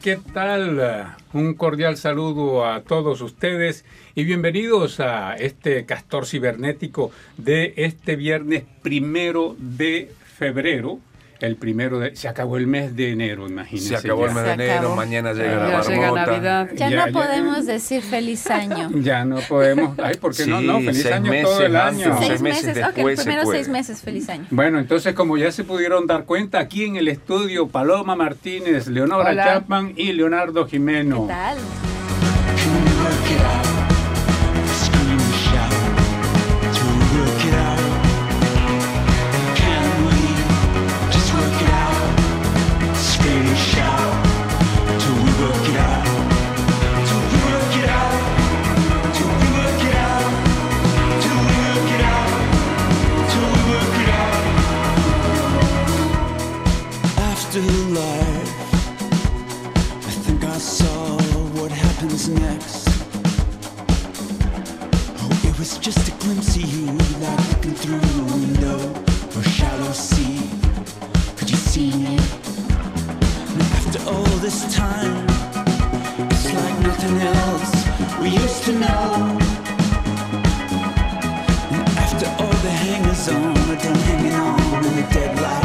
¿qué tal? Un cordial saludo a todos ustedes y bienvenidos a este castor cibernético de este viernes primero de febrero el primero de... Se acabó el mes de enero, imagínense. Se acabó el mes de enero, mañana llega la marmota. Llega Navidad. Ya, no podemos decir feliz año. Ya no podemos. Ay, ¿por qué no? No, feliz año todo el año. Seis, meses, después ok, primero seis meses, feliz año. Bueno, entonces como ya se pudieron dar cuenta, aquí en el estudio Paloma Martínez, Leonora Chapman y Leonardo Jimeno. ¿Qué tal? was next. Oh, it was just a glimpse of you, like looking through a window or shallow sea. Could you see me? And after all this time, it's like nothing else we used to know. And after all the hangers on, we're done hanging on in the deadlight.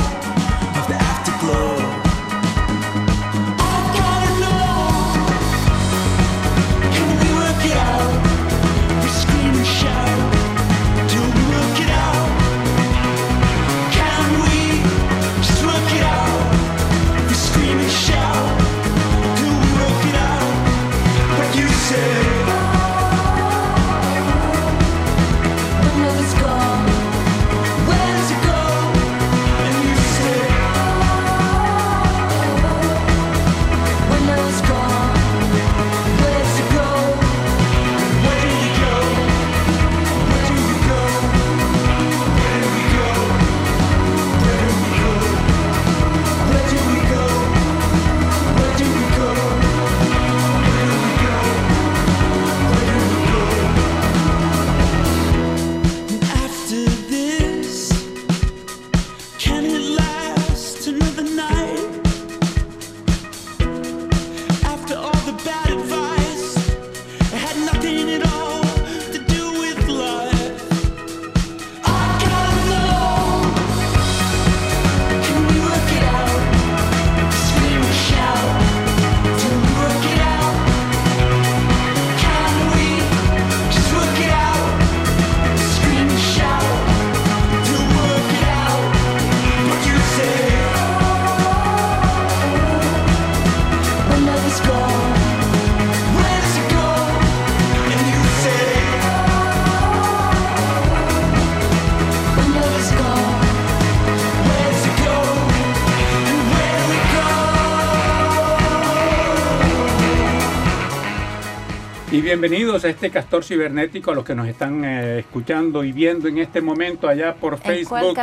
Bienvenidos a este castor cibernético, a los que nos están eh, escuchando y viendo en este momento allá por Facebook,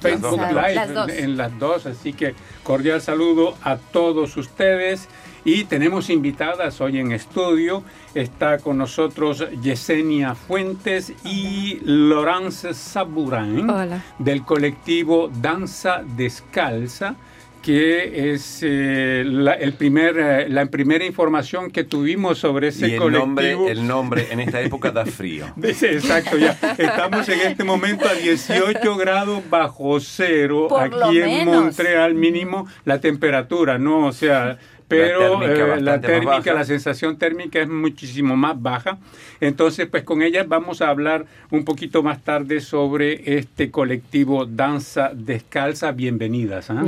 Facebook Live, en, las dos. Así que cordial saludo a todos ustedes. Y tenemos invitadas hoy en estudio. Está con nosotros Yesenia Fuentes y Laurence Saburán del colectivo Danza Descalza que es eh, la, el primer, eh, la primera información que tuvimos sobre ese y el colectivo. Nombre, el nombre en esta época da frío. Exacto, ya estamos en este momento a 18 grados bajo cero aquí en Montreal mínimo la temperatura, ¿no? O sea, pero la térmica, eh, la, sensación térmica es muchísimo más baja. Entonces, pues con ella vamos a hablar un poquito más tarde sobre este colectivo Danza Descalza. Bienvenidas. ¿ah?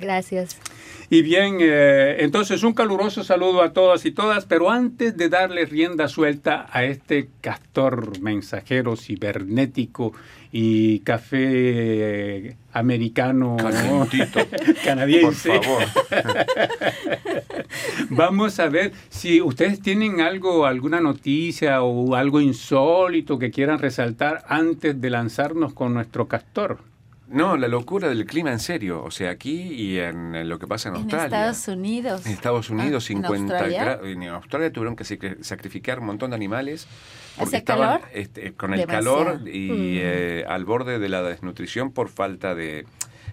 Gracias. Y bien, eh, entonces un caluroso saludo a todas y todas, pero antes de darle rienda suelta a este castor mensajero cibernético y café americano canadiense. Por favor. Vamos a ver si ustedes tienen algo, alguna noticia o algo insólito que quieran resaltar antes de lanzarnos con nuestro castor. No, la locura del clima en serio. O sea, aquí y en lo que pasa en, Australia. En Estados Unidos. En Estados Unidos, 50 ah, grados. En Australia tuvieron que sacrificar un montón de animales porque estaban este, con el calor y mm. eh, al borde de la desnutrición por falta de,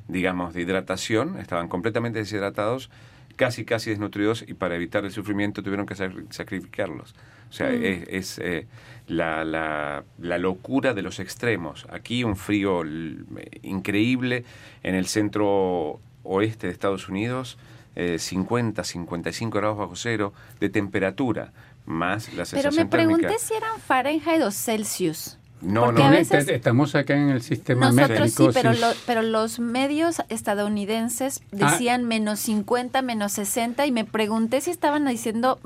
digamos, de hidratación. Estaban completamente deshidratados casi, casi desnutridos y para evitar el sufrimiento tuvieron que sacrificarlos. O sea, mm. es, eh, la, la, la, locura de los extremos. Aquí un frío increíble en el centro oeste de Estados Unidos, 50, eh, 55 grados bajo cero de temperatura, más la sensación Pero me pregunté si eran Fahrenheit o Celsius. No, no, estamos acá en el sistema Nosotros sí, pero, pero los medios estadounidenses ah. decían menos 50, menos 60 y me pregunté si estaban diciendo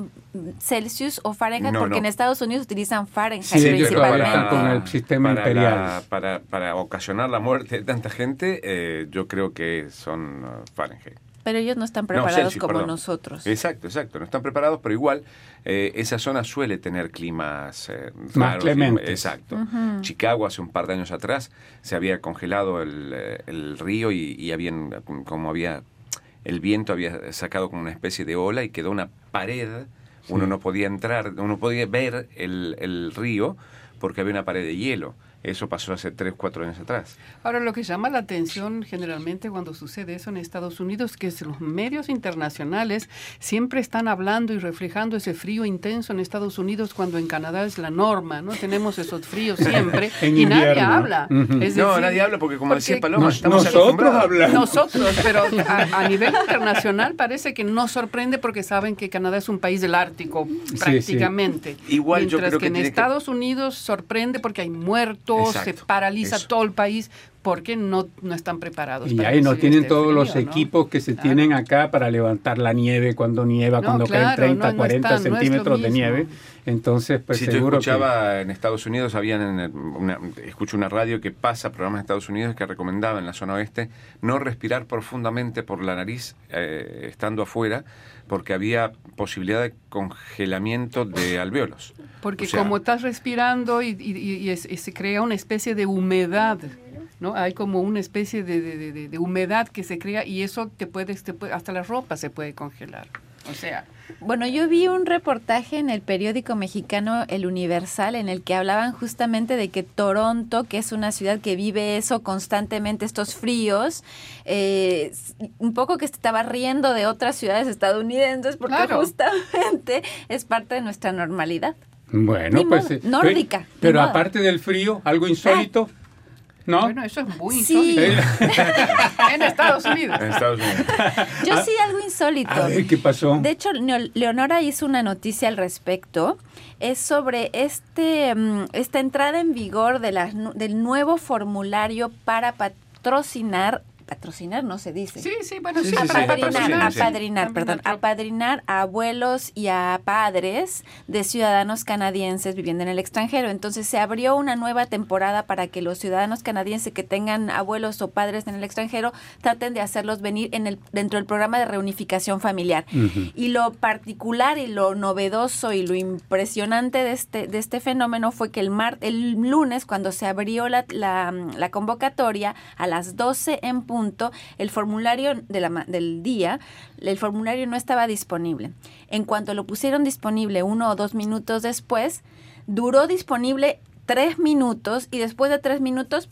Celsius o Fahrenheit, porque en Estados Unidos utilizan Fahrenheit sí, principalmente. con el sistema para imperial. para, para, ocasionar la muerte de tanta gente, eh, yo creo que son uh, Fahrenheit. Pero ellos no están preparados como nosotros. Exacto, exacto. No están preparados, pero igual eh, esa zona suele tener climas eh, más clementes. Exacto. Chicago hace un par de años atrás se había congelado el, eh, río y, habían, como había, el viento había sacado como una especie de ola y quedó una pared. Uno no podía entrar, uno podía ver el, el río porque había una pared de hielo. Eso pasó hace 3, 4 años atrás. Ahora, lo que llama la atención generalmente cuando sucede eso en Estados Unidos, que es los medios internacionales siempre están hablando y reflejando ese frío intenso en Estados Unidos cuando en Canadá es la norma, ¿no? Tenemos esos fríos siempre y nadie habla. no, nadie habla porque como decía Paloma, estamos nosotros hablamos. Nosotros, pero a, nivel internacional parece que no sorprende porque saben que Canadá es un país del Ártico, prácticamente. Igual Mientras yo creo que, en Estados Unidos sorprende porque hay muertos se paraliza todo el país porque no, no están preparados. Y ahí no tienen este todos los equipos que se tienen acá para levantar la nieve cuando nieva, cuando caen 30, 40 centímetros de nieve. Entonces, pues seguro yo escuchaba en Estados Unidos, habían una, escucho una radio que pasa programas en Estados Unidos que recomendaba en la zona oeste no respirar profundamente por la nariz eh, estando afuera porque había posibilidad de congelamiento de alveolos. Porque como estás respirando y, se crea una especie de humedad, ¿no? Hay como una especie de, humedad que se crea y eso te puede, te puede, hasta la ropa se puede congelar. O sea, bueno, yo vi un reportaje en el periódico mexicano El Universal en el que hablaban justamente de que Toronto, que es una ciudad que vive eso constantemente, estos fríos, eh, un poco que estaba riendo de otras ciudades estadounidenses porque justamente es parte de nuestra normalidad. Bueno, pues... Eh, nórdica. Pero, aparte del frío, algo insólito. ¿No? Bueno, eso es muy insólito. en Estados Unidos. En Estados Unidos. Yo sí algo insólito. A ver, ¿qué pasó? De hecho, Leonora hizo una noticia al respecto. Es sobre este mm, esta entrada en vigor de la, del nuevo formulario para patrocinar patrocinar no se dice. Sí, sí, bueno, sí. apadrinar, apadrinar, perdón, apadrinar a abuelos y a padres de ciudadanos canadienses viviendo en el extranjero. Entonces se abrió una nueva temporada para que los ciudadanos canadienses que tengan abuelos o padres en el extranjero traten de hacerlos venir en el dentro del programa de reunificación familiar. Y lo particular y lo novedoso y lo impresionante de este de este fenómeno fue que el mar, el lunes cuando se abrió la, la, la convocatoria a las 12 en punto el formulario de la, del día, el formulario no estaba disponible. En cuanto lo pusieron disponible uno o dos minutos después, duró disponible tres minutos y después de tres minutos,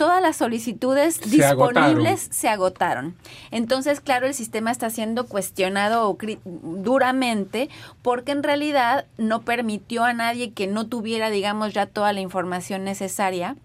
todas las solicitudes disponibles se agotaron. Entonces, claro, el sistema está siendo cuestionado duramente porque en realidad no permitió a nadie que no tuviera, digamos, ya toda la información necesaria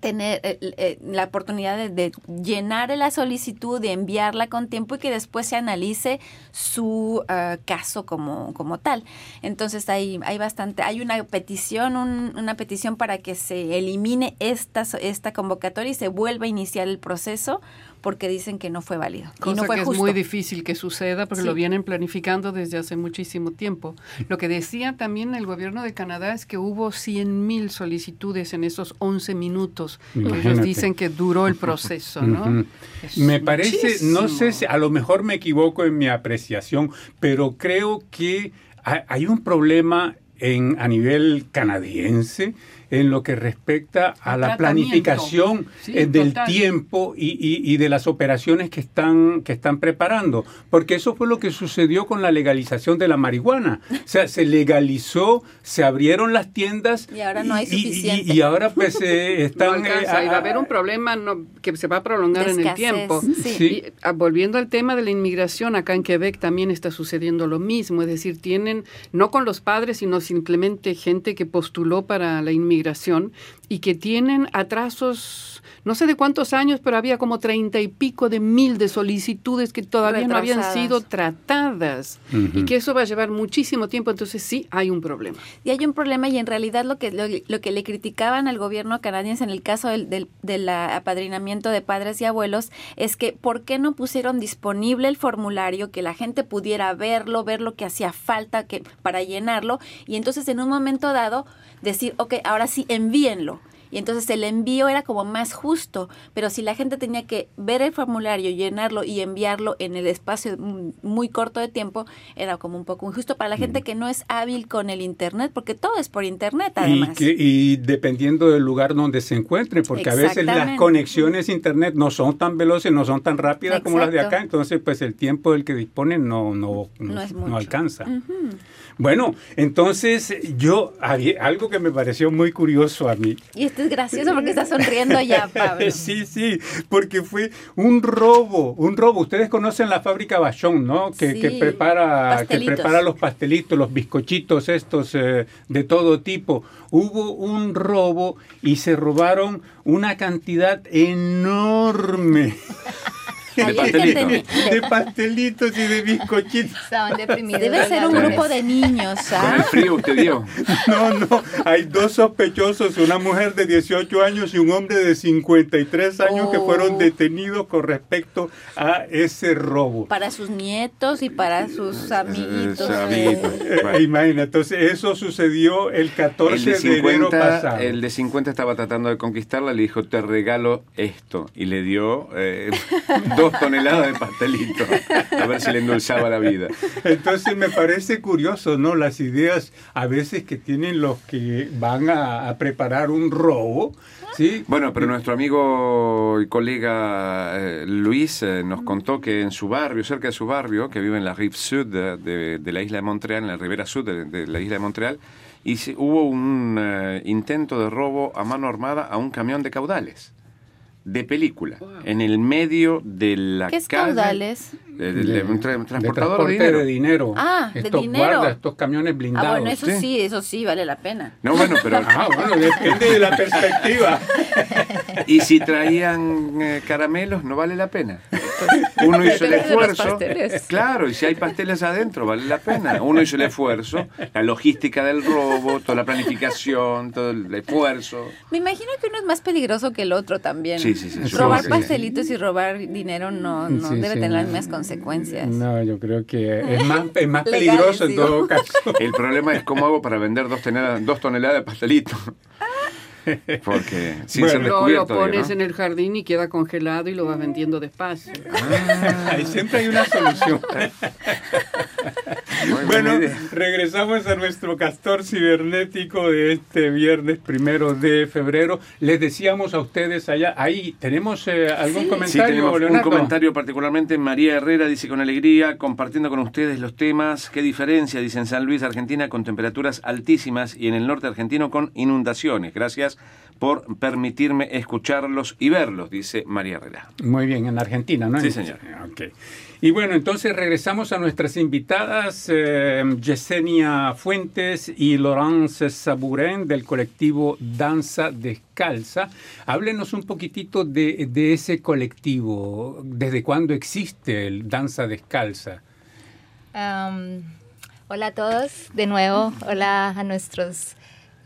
tener eh, eh, la oportunidad de, llenar la solicitud, de enviarla con tiempo y que después se analice su ah, caso como, como tal. Entonces hay, hay bastante, hay una petición, una petición para que se elimine esta, esta convocatoria y se vuelva a iniciar el proceso porque dicen que no fue válido. Cosa y no fue que es muy difícil que suceda porque lo vienen planificando desde hace muchísimo tiempo. Lo que decía también el gobierno de Canadá es que hubo 100 mil solicitudes en esos 11 minutos. Ellos dicen que duró el proceso, ¿no? me parece, no sé si a lo mejor me equivoco en mi apreciación, pero creo que hay un problema en, a nivel canadiense en lo que respecta a la planificación eh, del tiempo y, y, de las operaciones que están, que están preparando. Porque eso fue lo que sucedió con la legalización de la marihuana. O sea, se legalizó, se abrieron las tiendas. Y ahora no hay suficiente. Y, ahora pues eh, están... No va a haber un problema que se va a prolongar en el tiempo. Sí. Ah, volviendo al tema de la inmigración, acá en Quebec también está sucediendo lo mismo. Es decir, tienen, no con los padres, sino simplemente gente que postuló para la inmigración y que tienen atrasos, no sé de cuántos años, pero había como treinta y pico de mil de solicitudes que todavía no habían sido tratadas y que eso va a llevar muchísimo tiempo, entonces sí hay un problema. Y hay un problema y en realidad lo que, lo, que le criticaban al gobierno canadiense en el caso del, del, apadrinamiento de padres y abuelos es que ¿por qué no pusieron disponible el formulario que la gente pudiera verlo, ver lo que hacía falta que, para llenarlo y entonces en un momento dado decir, ok, ahora sí envíenlo. Y entonces el envío era como más justo, pero si la gente tenía que ver el formulario, llenarlo y enviarlo en el espacio muy corto de tiempo, era como un poco injusto para la gente que no es hábil con el Internet, porque todo es por Internet además. Y, dependiendo del lugar donde se encuentre, porque a veces las conexiones Internet no son tan veloces, no son tan rápidas como las de acá, entonces pues el tiempo del que disponen no, no, no, alcanza. Bueno, entonces yo, había algo que me pareció muy curioso a mí. Y esto es gracioso porque está sonriendo ya, Pablo. sí, sí, porque fue un robo, un robo. Ustedes conocen la fábrica Bachón, ¿no? Que, prepara, que prepara los pastelitos, los bizcochitos estos eh, de todo tipo. Hubo un robo y se robaron una cantidad enorme de pastelitos. De pastelitos y de bizcochitos. Estaban deprimidos. Debe ser un grupo de niños, ¿ah? Con el frío usted dio. No, no. Hay dos sospechosos, una mujer de 18 años y un hombre de 53 años que fueron oh. detenidos con respecto a ese robo. Para sus nietos y para sus amiguitos. Eh, imagina, entonces eso sucedió el 14 de, enero pasado. El de 50 estaba tratando de conquistarla, le dijo, te regalo esto. Y le dio eh, toneladas de pastelito, a ver si le endulzaba la vida. Entonces me parece curioso, ¿no? Las ideas a veces que tienen los que van a, preparar un robo, ¿sí? Bueno, pero nuestro amigo y colega eh, Luis eh, nos contó que en su barrio, cerca de su barrio, que vive en la Rive Sud de, la isla de Montreal, en la ribera sur de, la isla de Montreal, y hubo un eh, intento de robo a mano armada a un camión de caudales de película en el medio de la ¿Qué es caudales? De, un transportador de dinero. de dinero. Ah, estos de dinero. estos camiones blindados. Ah, bueno, eso sí. eso sí vale la pena. No, bueno, pero ah, bueno, depende de la perspectiva. y si traían eh, caramelos, no vale la pena. Uno hizo el esfuerzo. Claro, y si hay pasteles adentro, vale la pena. Uno hizo el esfuerzo, la logística del robo, toda la planificación, todo el esfuerzo. Me imagino que uno es más peligroso que el otro también. Sí, sí, sí. Robar pastelitos y robar dinero no, no debe tener las mismas consecuencias. No, yo creo que es más, es más peligroso en todo caso. El problema es cómo hago para vender dos toneladas, dos toneladas de pastelitos. Porque sin ser descubierto, lo pones en el jardín y queda congelado y lo vas vendiendo despacio. Ah, ahí siempre hay una solución. bueno, regresamos a nuestro castor cibernético de este viernes primero de febrero. Les decíamos a ustedes allá, ahí tenemos eh, algún comentario. Sí, un comentario particularmente. María Herrera dice con alegría, compartiendo con ustedes los temas. Qué diferencia, dice en San Luis, Argentina, con temperaturas altísimas y en el norte argentino con inundaciones. Gracias por permitirme escucharlos y verlos, dice María Herrera. Muy bien, en Argentina, ¿no? Sí, señor. Okay. Y bueno, entonces regresamos a nuestras invitadas, eh, Yesenia Fuentes y Laurence Saburen del colectivo Danza Descalza. Háblenos un poquitito de, ese colectivo, ¿desde cuándo existe el Danza Descalza? hola a todos, de nuevo, hola a nuestros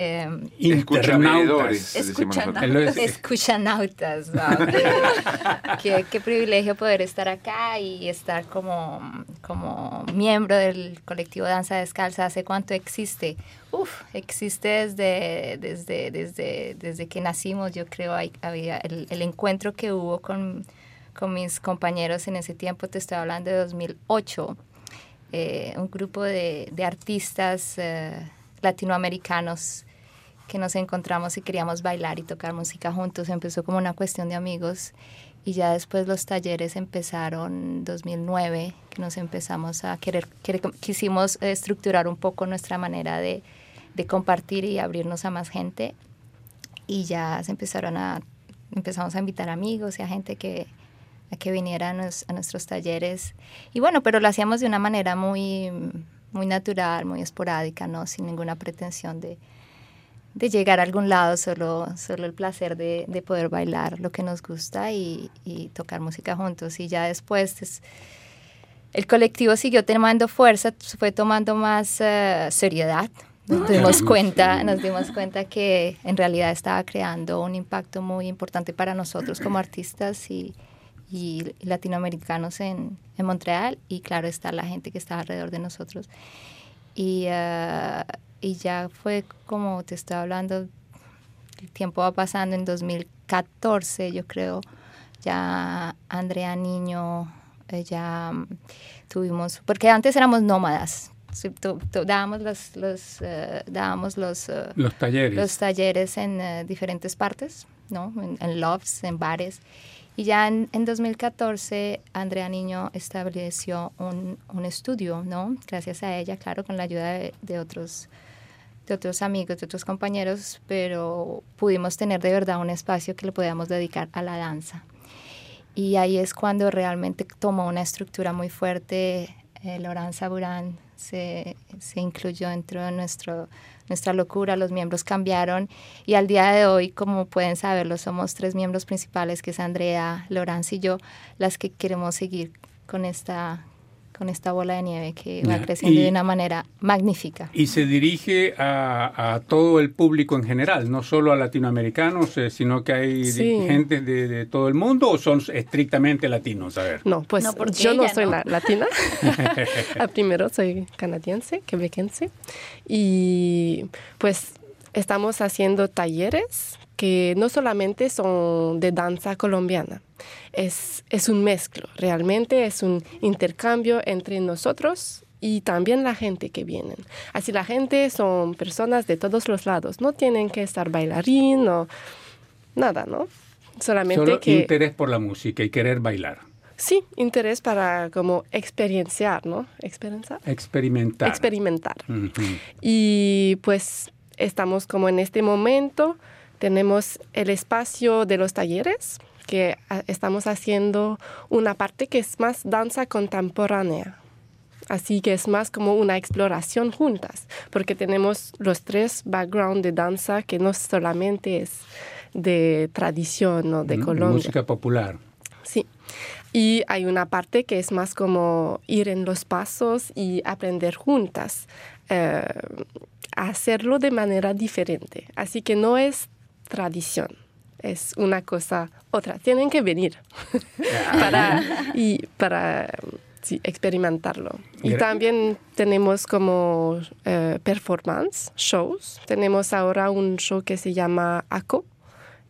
eh, internautas. Escuchanautas. qué, qué, privilegio poder estar acá y estar como, como miembro del colectivo Danza Descalza. ¿Hace cuánto existe? Uf, existe desde, desde, desde, desde que nacimos, yo creo, había el, el encuentro que hubo con, con mis compañeros en ese tiempo, te estoy hablando de 2008, eh, un grupo de, de artistas... Eh, latinoamericanos que nos encontramos y queríamos bailar y tocar música juntos. Empezó como una cuestión de amigos y ya después los talleres empezaron en 2009, que nos empezamos a querer, quisimos estructurar un poco nuestra manera de, de, compartir y abrirnos a más gente y ya se empezaron a, empezamos a invitar amigos y a gente que, a que viniera a, nuestros talleres. Y bueno, pero lo hacíamos de una manera muy, muy natural, muy esporádica, ¿no? Sin ninguna pretensión de, de llegar a algún lado, solo, solo el placer de, de poder bailar lo que nos gusta y, y, tocar música juntos. Y ya después el colectivo siguió tomando fuerza, fue tomando más eh, seriedad. Nos dimos cuenta, nos dimos cuenta que en realidad estaba creando un impacto muy importante para nosotros como artistas y, y latinoamericanos en, en, Montreal y claro está la gente que está alrededor de nosotros. Y uh, y ya fue como te estoy hablando, el tiempo va pasando en 2014, yo creo, ya Andrea Niño, eh, ya mm, tuvimos, porque antes éramos nómadas, dábamos los, los uh, dábamos los, uh, los talleres. los talleres en uh, diferentes partes no en, en lofts en bares. Y ya en, en 2014 Andrea Niño estableció un, un, estudio no gracias a ella claro con la ayuda de, de otros de otros amigos, de otros compañeros, pero pudimos tener de verdad un espacio que le podíamos dedicar a la danza. Y ahí es cuando realmente tomó una estructura muy fuerte. Eh, Laurent Saburán se, se, incluyó dentro de nuestro, nuestra locura, los miembros cambiaron y al día de hoy, como pueden saberlo, somos tres miembros principales, que es Andrea, Laurence y yo, las que queremos seguir con esta, con esta bola de nieve que va creciendo de una manera magnífica. Y se dirige a, todo el público en general, no solo a latinoamericanos, eh, sino que hay gente de, todo el mundo o son estrictamente latinos, a ver. No, pues yo no soy latina. Primero soy canadiense, quebequense y pues estamos haciendo talleres que no solamente son de danza colombiana, es, es un mezclo, realmente es un intercambio entre nosotros y también la gente que vienen. Así la gente son personas de todos los lados, no tienen que estar bailarín o nada, ¿no? Solamente Solo que... interés por la música y querer bailar. Sí, interés para como experienciar, ¿no? Experimentar. Experimentar. Experimentar. Y pues estamos como en este momento, tenemos el espacio de los talleres, que ah, estamos haciendo una parte que es más danza contemporánea. Así que es más como una exploración juntas, porque tenemos los tres backgrounds de danza que no solamente es de tradición o de mm, Colombia. Música popular. Sí. Y hay una parte que es más como ir en los pasos y aprender juntas, eh, hacerlo de manera diferente. Así que no es tradición, es una cosa otra. Tienen que venir para, y para experimentarlo. Y también tenemos como eh, performance, shows. Tenemos ahora un show que se llama ACO,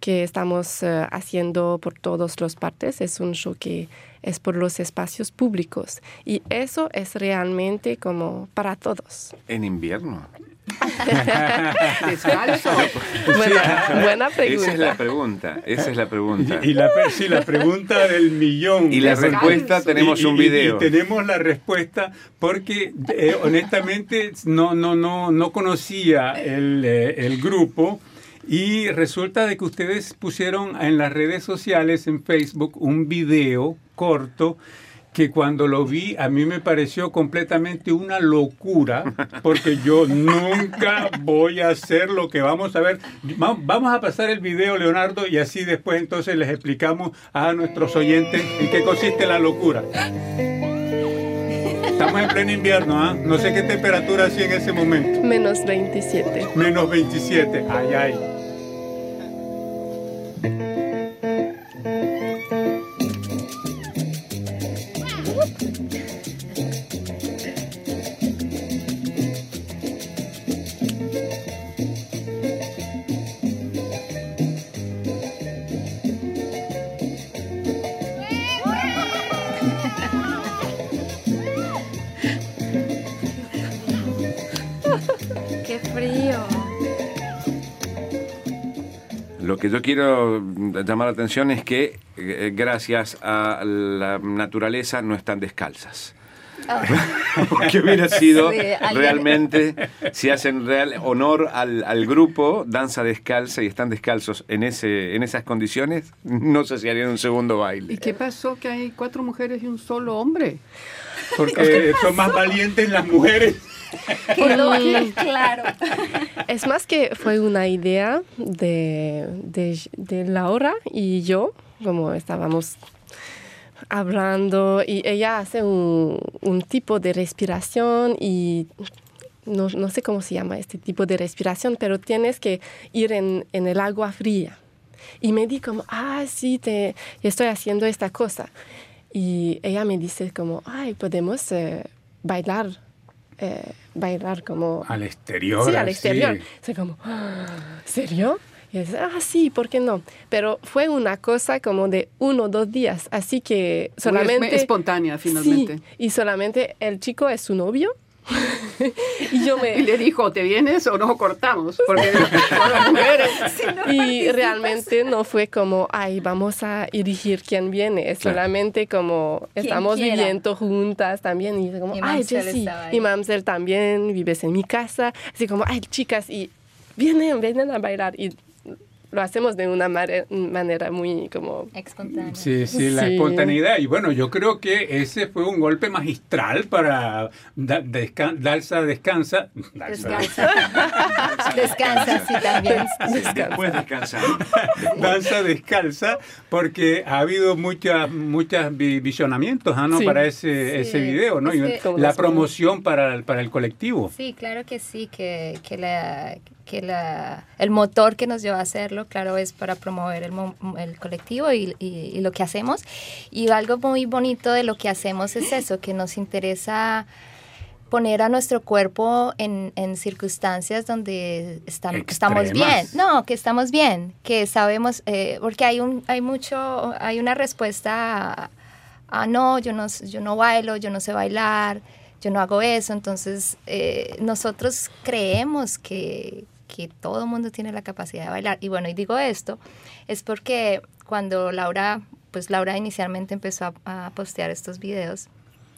que estamos eh, haciendo por todas las partes. Es un show que es por los espacios públicos. Y eso es realmente como para todos. En invierno. buena, pregunta. Esa es la pregunta. Esa es la pregunta. Y, la, sí, la pregunta del millón. Y la respuesta tenemos un video. Y, tenemos la respuesta porque eh, honestamente no, no, no, no conocía el, eh, el grupo. Y resulta de que ustedes pusieron en las redes sociales, en Facebook, un video corto que cuando lo vi a mí me pareció completamente una locura, porque yo nunca voy a hacer lo que vamos a ver. Vamos a pasar el video, Leonardo, y así después entonces les explicamos a nuestros oyentes en qué consiste la locura. Estamos en pleno invierno, ¿ah? No sé qué temperatura hacía en ese momento. Menos 27. Menos 27. Ay, ay. Lo que yo quiero llamar la atención es que eh, gracias a la naturaleza no están descalzas. Porque hubiera sido realmente, si hacen real honor al, grupo, danza descalza y están descalzos en, ese, en esas condiciones, no sé si harían un segundo baile. ¿Y qué pasó que hay cuatro mujeres y un solo hombre? Porque son más valientes las mujeres. claro. Es más que fue una idea de, de, de Laura y yo, como estábamos hablando y ella hace un, un tipo de respiración y no, no, sé cómo se llama este tipo de respiración, pero tienes que ir en, en el agua fría. Y me di como, ah, sí, te, estoy haciendo esta cosa. Y ella me dice como, ay, podemos eh, bailar, eh, bailar como... Al exterior. Sí, al exterior. Sí. como, ah, ¿serio? Y dice, ah, sí, ¿por qué no? Pero fue una cosa como de uno o dos días, así que solamente... Muy espontánea, finalmente. Sí, y solamente el chico es su novio. Y yo me... Y le dijo, ¿te vienes o no cortamos? Porque y realmente no fue como, ay, vamos a elegir quién viene. Es solamente como, estamos viviendo juntas también. Y como, ay, Jessie, y Mamsel también, vives en mi casa. Así como, ay, chicas, y vienen, vienen a bailar. Y lo hacemos de una manera muy como... Espontánea. Sí, sí, la espontaneidad. Y bueno, yo creo que ese fue un golpe magistral para Dalsa Descansa. Descansa. descansa, sí, también. Descansa. Puedes descansar. Danza Descalza, porque ha habido muchas muchas visionamientos ¿ah, ¿no? para ese, ese video, ¿no? la promoción para, para el colectivo. Sí, claro que sí, que, que la que la, el motor que nos lleva a hacerlo, claro, es para promover el, el colectivo y, y, lo que hacemos. Y algo muy bonito de lo que hacemos es eso, que nos interesa poner a nuestro cuerpo en, en circunstancias donde estamos bien. No, que estamos bien, que sabemos, eh, porque hay, un, hay mucho, hay una respuesta a, no, yo no, yo no bailo, yo no sé bailar, yo no hago eso. Entonces, eh, nosotros creemos que, que todo mundo tiene la capacidad de bailar. Y bueno, y digo esto, es porque cuando Laura, pues Laura inicialmente empezó a, postear estos videos,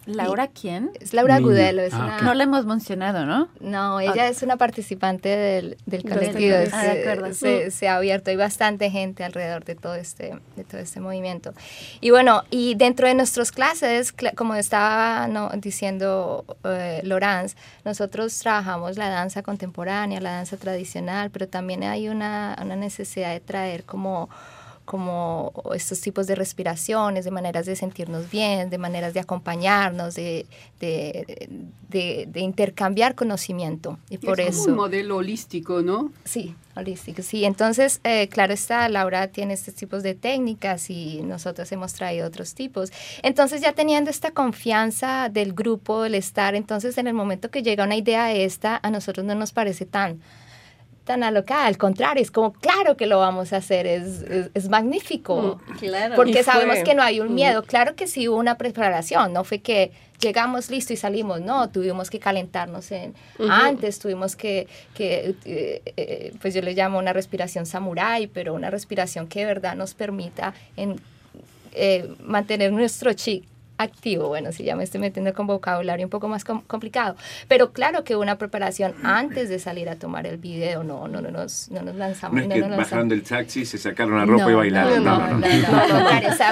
¿Laura quién? Es Laura Gudelo. Es ah, No la hemos mencionado, ¿no? No, ella es una participante del, del colectivo. Ah, se, se, ha abierto, hay bastante gente alrededor de todo este, de todo este movimiento. Y bueno, y dentro de nuestras clases, como estaba no, diciendo eh, Lorenz, nosotros trabajamos la danza contemporánea, la danza tradicional, pero también hay una, una necesidad de traer como como estos tipos de respiraciones, de maneras de sentirnos bien, de maneras de acompañarnos, de, de, intercambiar conocimiento. Y por es como un modelo holístico, ¿no? Sí, holístico, sí. Entonces, eh, claro está, Laura tiene estos tipos de técnicas y nosotros hemos traído otros tipos. Entonces, ya teniendo esta confianza del grupo, el estar, entonces en el momento que llega una idea esta, a nosotros no nos parece tan tan alocada, al contrario, es como, claro que lo vamos a hacer, es, es, magnífico, mm, claro. porque sabemos que no hay un mm. miedo, claro que sí hubo una preparación, no fue que llegamos listo y salimos, no, tuvimos que calentarnos en, antes, tuvimos que, que eh, eh, pues yo le llamo una respiración samurai, pero una respiración que de verdad nos permita en, eh, mantener nuestro chi activo. Bueno, si ya me estoy metiendo con vocabulario un poco más complicado. Pero claro que una preparación antes de salir a tomar el video, no, no, no, nos, no nos lanzamos. No es que bajaron del taxi, se sacaron la ropa y bailaron. No, no, no. no,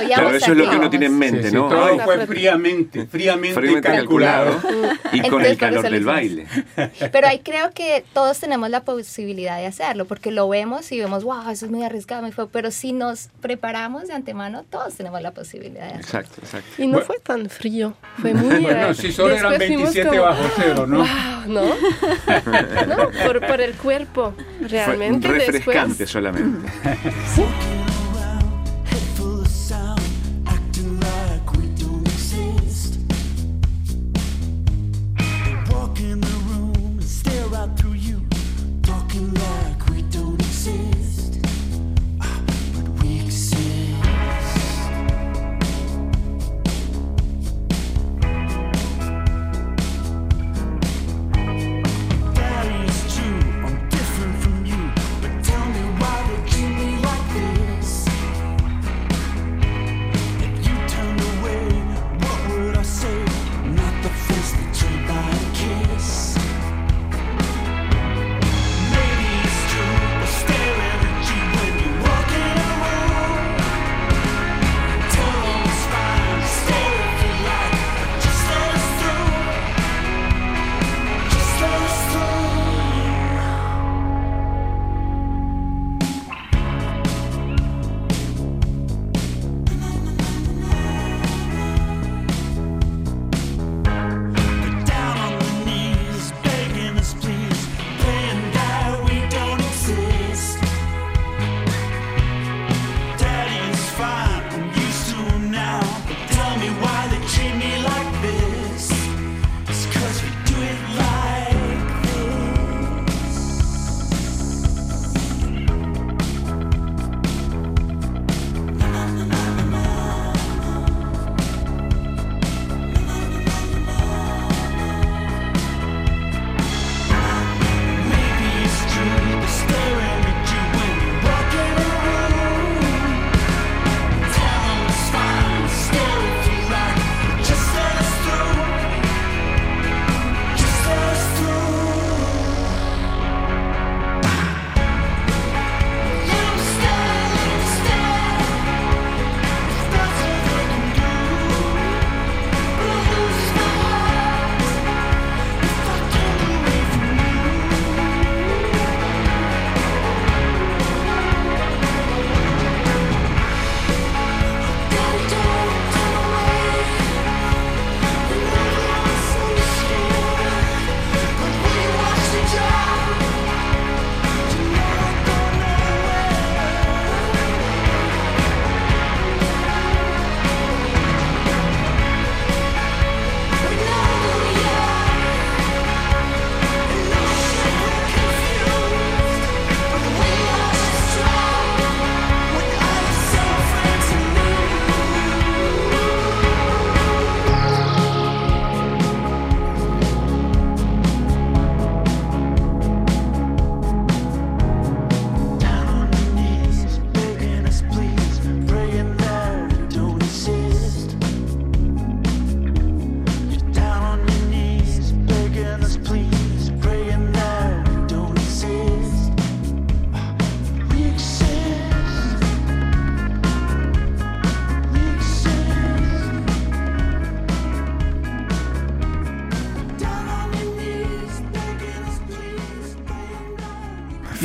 claro, eso es lo que uno tiene en mente, ¿no? todo fue fríamente, fríamente, calculado. y con el calor del baile. Pero ahí creo que todos tenemos la posibilidad de hacerlo, porque lo vemos y vemos, wow, eso es muy arriesgado, pero si nos preparamos de antemano, todos tenemos la posibilidad de hacerlo. Exacto, exacto. Y no fue tan frío. Fue muy... bueno, si solo eran 27 bajo cero, ¿no? ¿no? no por, por, el cuerpo, realmente. Fue refrescante solamente. sí.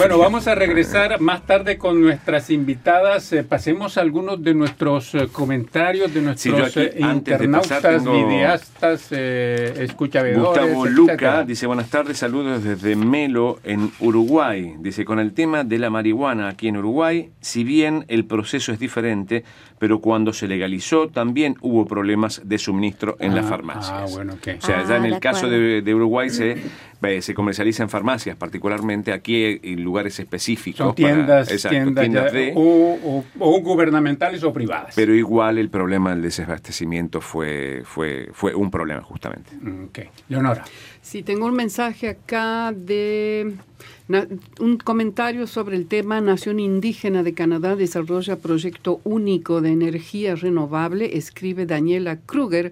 Bueno, vamos a regresar más tarde con nuestras invitadas. Eh, pasemos algunos de nuestros eh, comentarios, de nuestros eh, internautas, videastas, escuchavedores. Gustavo Luca dice, buenas tardes, saludos desde Melo, en Uruguay. Dice, con el tema de la marihuana aquí en Uruguay, si bien el proceso es diferente, pero cuando se legalizó también hubo problemas de suministro en las ah, farmacias. Ah, bueno, okay. O sea, ya en ah, el caso de, de Uruguay se se comercializa en farmacias, particularmente aquí en lugares específicos. Son tiendas, tiendas, o, gubernamentales o privadas. Pero igual el problema del desabastecimiento fue, fue, fue un problema justamente. Mm, ok. Leonora. Sí, tengo un mensaje acá de un comentario sobre el tema Nación Indígena de Canadá desarrolla proyecto único de energía renovable, escribe Daniela Kruger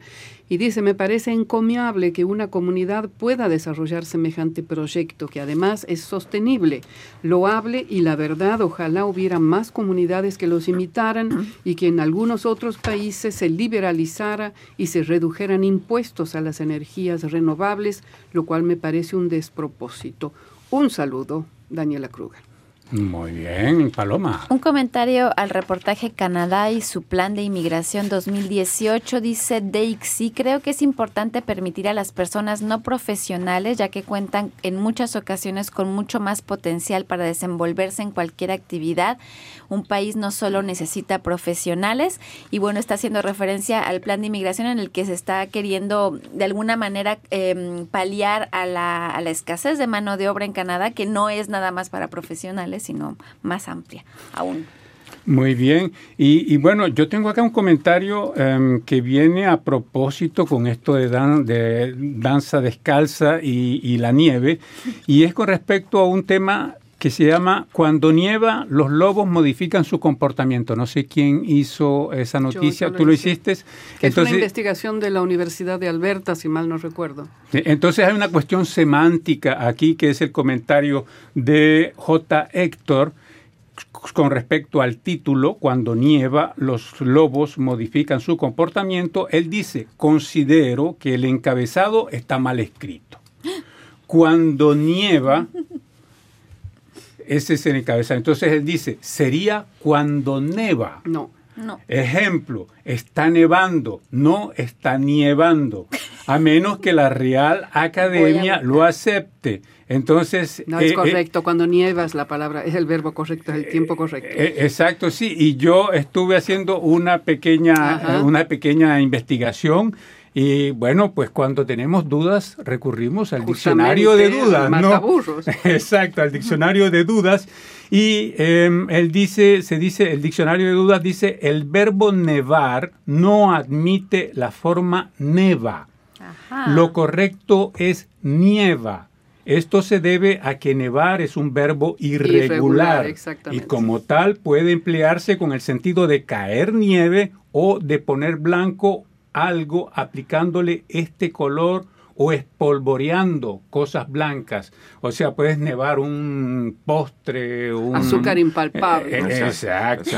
y dice, me parece encomiable que una comunidad pueda desarrollar semejante proyecto, que además es sostenible, loable y la verdad, ojalá hubiera más comunidades que los imitaran y que en algunos otros países se liberalizara y se redujeran impuestos a las energías renovables, lo cual me parece un despropósito. Un saludo, Daniela Kruger. Muy bien, Paloma. Un comentario al reportaje Canadá y su plan de inmigración 2018 dice Deixi, creo que es importante permitir a las personas no profesionales, ya que cuentan en muchas ocasiones con mucho más potencial para desenvolverse en cualquier actividad. Un país no solo necesita profesionales y bueno, está haciendo referencia al plan de inmigración en el que se está queriendo de alguna manera em, paliar a la, a la escasez de mano de obra en Canadá, que no es nada más para profesionales sino más amplia aún. Muy bien. Y, bueno, yo tengo acá un comentario em, que viene a propósito con esto de, danza descalza y, y, la nieve, y es con respecto a un tema que se llama Cuando nieva, los lobos modifican su comportamiento. No sé quién hizo esa noticia, tú lo hiciste. es una investigación de la Universidad de Alberta, si mal no recuerdo. Entonces hay una cuestión semántica aquí, que es el comentario de J. Héctor con respecto al título, cuando nieva, los lobos modifican su comportamiento. Él dice, considero que el encabezado está mal escrito. Cuando nieva, ese es el encabezado. Entonces él dice, sería cuando neva. No. No. Ejemplo, está nevando, no está nievando, a menos que la Real Academia lo acepte. Entonces... No es eh, eh, correcto, cuando nievas la palabra es el verbo correcto, es el tiempo correcto. Eh, exacto, sí, y yo estuve haciendo una pequeña, una pequeña investigación y bueno, pues cuando tenemos dudas recurrimos al diccionario de dudas, ¿no? Exacto, al diccionario de dudas. Y em, él dice, se dice, el diccionario de dudas dice, el verbo nevar no admite la forma neva. Lo correcto es nieva. Esto se debe a que nevar es un verbo irregular, y como tal puede emplearse con el sentido de caer nieve o de poner blanco algo aplicándole este color o espolvoreando cosas blancas. O sea, puedes nevar un postre, un... Azúcar impalpable. Eh, eh, exacto.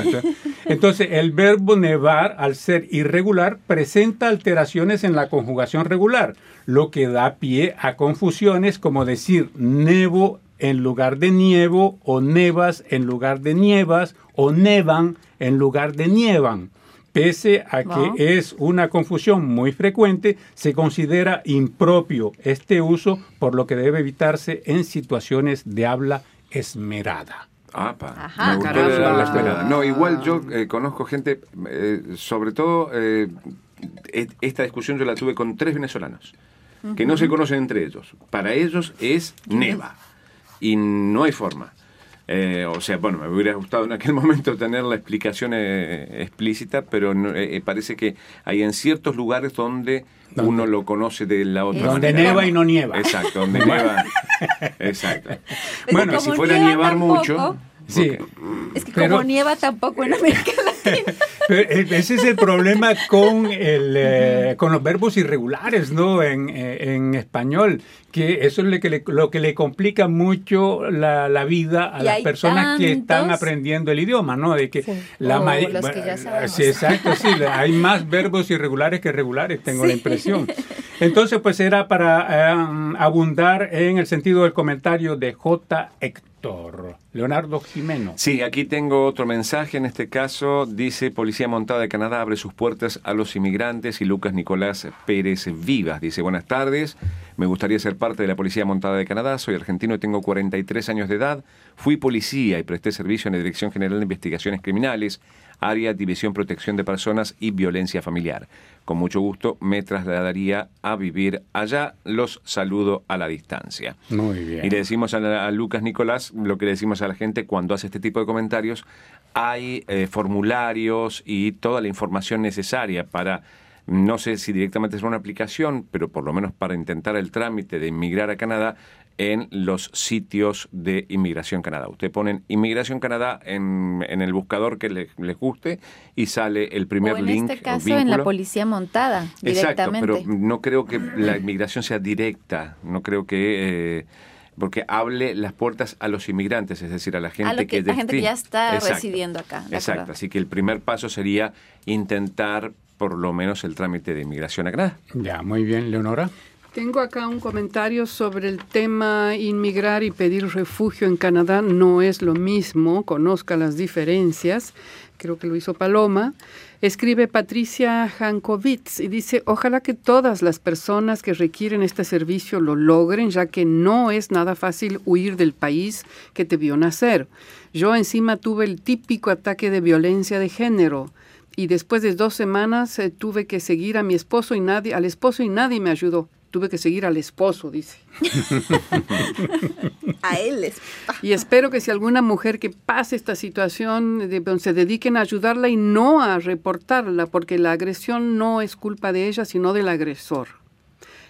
Entonces, el verbo nevar, al ser irregular, presenta alteraciones en la conjugación regular, lo que da pie a confusiones como decir nevo en lugar de nievo, o nevas en lugar de nievas, o nevan en lugar de nievan. Pese a que es una confusión muy frecuente, se considera impropio este uso, por lo que debe evitarse en situaciones de habla esmerada. Ajá, me la esmerada. No, igual yo eh, conozco gente, eh, sobre todo eh, esta discusión yo la tuve con tres venezolanos, que no se conocen entre ellos. Para ellos es neva y no hay forma. Eh, o sea, bueno, me hubiera gustado en aquel momento tener la explicación eh, explícita, pero eh, parece que hay en ciertos lugares donde uno lo conoce de la otra Donde nieva y no nieva. Exacto, donde nieva. Exacto. Bueno, si fuera a nievar mucho... Sí. Es que como nieva tampoco en América Latina. E, ese es el problema con, el, eh, con los verbos irregulares, ¿no? En, eh, en español, que eso es lo que le, lo que le complica mucho la, la vida a las personas que están aprendiendo el idioma, ¿no? De que la Sí, exacto, sí, hay más verbos irregulares que regulares, tengo la impresión. Entonces, pues era para eh, abundar en el sentido del comentario de J. Héctor Leonardo Jimeno. Sí, aquí tengo otro mensaje. En este caso dice, Policía Montada de Canadá abre sus puertas a los inmigrantes y Lucas Nicolás Pérez Vivas. Dice, buenas tardes, me gustaría ser parte de la Policía Montada de Canadá. Soy argentino y tengo 43 años de edad. Fui policía y presté servicio en la Dirección General de Investigaciones Criminales área División Protección de Personas y Violencia Familiar. Con mucho gusto me trasladaría a vivir allá. Los saludo a la distancia. Muy bien. Y le decimos a, Lucas Nicolás lo que le decimos a la gente cuando hace este tipo de comentarios. Hay eh, formularios y toda la información necesaria para no sé si directamente es una aplicación, pero por lo menos para intentar el trámite de inmigrar a Canadá, en los sitios de Inmigración Canadá. Usted ponen Inmigración Canadá en, el buscador que les guste y sale el primer o en link. En este caso, en la policía montada, directamente. Exacto, pero no creo que la inmigración sea directa. No creo que. Eh, porque hable las puertas a los inmigrantes, es decir, a la gente que, la gente que ya está residiendo acá. Exacto, así que el primer paso sería intentar por lo menos el trámite de inmigración a Canadá. Ya, muy bien, Leonora. Tengo acá un comentario sobre el tema inmigrar y pedir refugio en Canadá. No es lo mismo, conozca las diferencias. Creo que lo hizo Paloma. Escribe Patricia Jankovitz y dice, ojalá que todas las personas que requieren este servicio lo logren, ya que no es nada fácil huir del país que te vio nacer. Yo encima tuve el típico ataque de violencia de género y después de dos semanas eh, tuve que seguir a mi esposo y nadie, al esposo y nadie me ayudó tuve que seguir al esposo, dice. a él. Y espero que si alguna mujer que pase esta situación se dediquen a ayudarla y no a reportarla, porque la agresión no es culpa de ella, sino del agresor.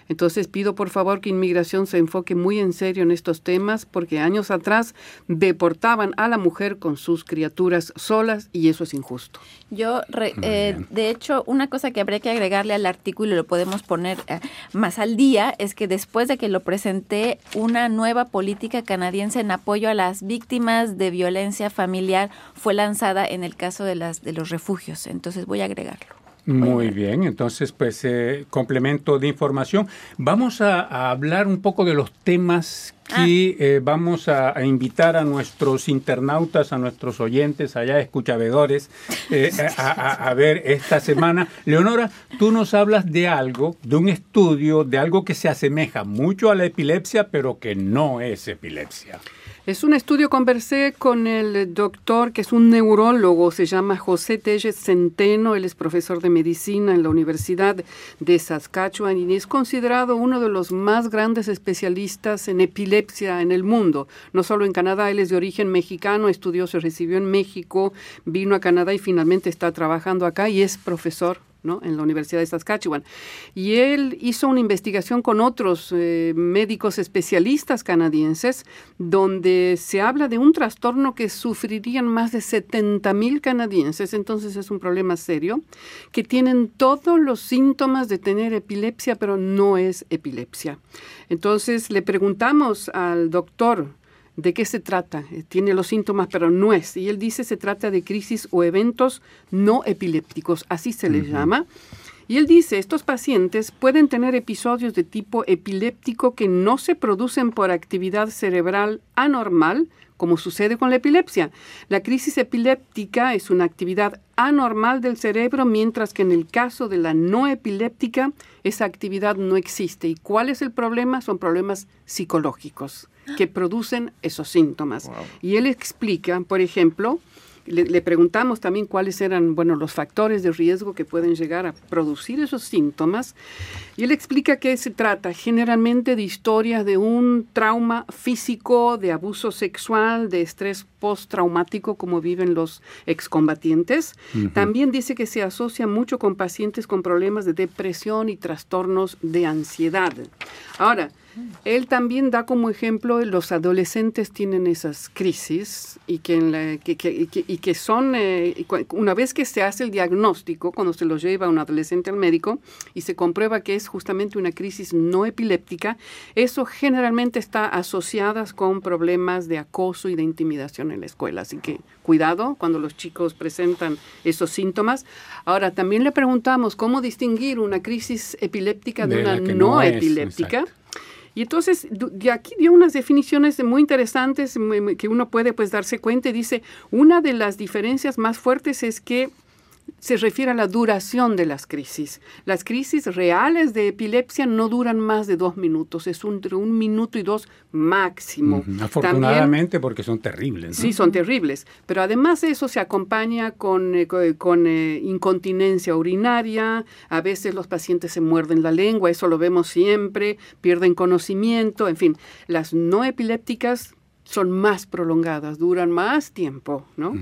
Entonces pido por favor que inmigración se enfoque muy en serio en estos temas porque años atrás deportaban a la mujer con sus criaturas solas y eso es injusto. Yo, eh, de hecho, una cosa que habría que agregarle al artículo y lo podemos poner eh, más al día es que después de que lo presenté, una nueva política canadiense en apoyo a las víctimas de violencia familiar fue lanzada en el caso de, las, de los refugios. Entonces voy a agregarlo. Muy bien, entonces pues eh, complemento de información. Vamos a, hablar un poco de los temas que ah. eh, vamos a, invitar a nuestros internautas, a nuestros oyentes, allá escuchabedores, eh, a, a, ver esta semana. Leonora, tú nos hablas de algo, de un estudio, de algo que se asemeja mucho a la epilepsia, pero que no es epilepsia. Es un estudio, conversé con el doctor que es un neurólogo, se llama José Telles Centeno, él es profesor de medicina en la Universidad de Saskatchewan y es considerado uno de los más grandes especialistas en epilepsia en el mundo, no solo en Canadá, él es de origen mexicano, estudió, se recibió en México, vino a Canadá y finalmente está trabajando acá y es profesor en la Universidad de Saskatchewan. Y él hizo una investigación con otros eh, médicos especialistas canadienses donde se habla de un trastorno que sufrirían más de 70 mil canadienses, entonces es un problema serio, que tienen todos los síntomas de tener epilepsia, pero no es epilepsia. Entonces le preguntamos al doctor, ¿De qué se trata? Eh, tiene los síntomas, pero no es. Y él dice se trata de crisis o eventos no epilépticos, así se les llama. Y él dice, estos pacientes pueden tener episodios de tipo epiléptico que no se producen por actividad cerebral anormal, como sucede con la epilepsia. La crisis epiléptica es una actividad anormal del cerebro, mientras que en el caso de la no epiléptica, esa actividad no existe. ¿Y cuál es el problema? Son problemas psicológicos que producen esos síntomas. Y él explica, por ejemplo, le, preguntamos también cuáles eran, bueno, los factores de riesgo que pueden llegar a producir esos síntomas. Y él explica que se trata generalmente de historias de un trauma físico, de abuso sexual, de estrés postraumático como viven los excombatientes. También dice que se asocia mucho con pacientes con problemas de depresión y trastornos de ansiedad. Ahora, él también da como ejemplo los adolescentes tienen esas crisis y que, y que son, eh, una vez que se hace el diagnóstico, cuando se lo lleva un adolescente al médico y se comprueba que es justamente una crisis no epiléptica, eso generalmente está asociado con problemas de acoso y de intimidación en la escuela. Así que cuidado cuando los chicos presentan esos síntomas. Ahora, también le preguntamos cómo distinguir una crisis epiléptica de, una no, epiléptica. Y entonces, de aquí dio unas definiciones muy interesantes que uno puede pues darse cuenta. Dice, una de las diferencias más fuertes es que se refiere a la duración de las crisis. Las crisis reales de epilepsia no duran más de dos minutos, es entre un minuto y dos máximo. afortunadamente porque son terribles. Sí, son terribles, pero además de eso se acompaña con, eh, con eh, incontinencia urinaria, a veces los pacientes se muerden la lengua, eso lo vemos siempre, pierden conocimiento, en fin, las no epilépticas son más prolongadas, duran más tiempo, ¿no?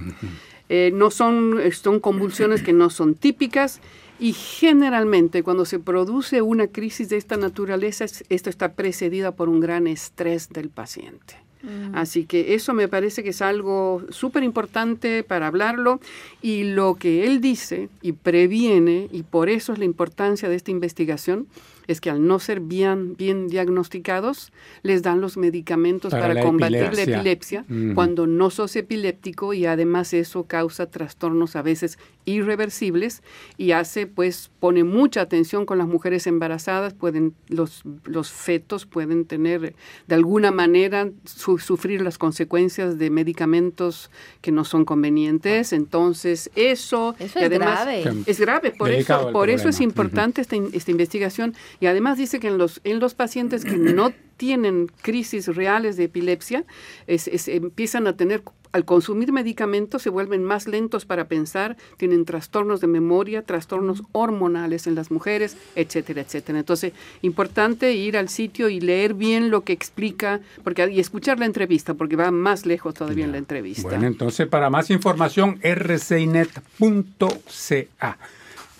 Eh, no son, son convulsiones que no son típicas y generalmente cuando se produce una crisis de esta naturaleza, esto está precedida por un gran estrés del paciente. Mm. Así que eso me parece que es algo súper importante para hablarlo y lo que él dice y previene, y por eso es la importancia de esta investigación, es que al no ser bien, bien diagnosticados, les dan los medicamentos para, combatir la epilepsia. cuando no sos epiléptico y además eso causa trastornos a veces irreversibles y hace, pues, pone mucha atención con las mujeres embarazadas, pueden, los, los fetos pueden tener de alguna manera sufrir las consecuencias de medicamentos que no son convenientes. Entonces, eso, es grave. Es grave, por eso, por eso es importante esta, esta investigación y además dice que en los, en los pacientes que no tienen crisis reales de epilepsia, empiezan a tener, al consumir medicamentos, se vuelven más lentos para pensar, tienen trastornos de memoria, trastornos hormonales en las mujeres, etcétera, etcétera. Entonces, importante ir al sitio y leer bien lo que explica, porque y escuchar la entrevista, porque va más lejos todavía en la entrevista. Bueno, entonces, para más información, rcinet.ca.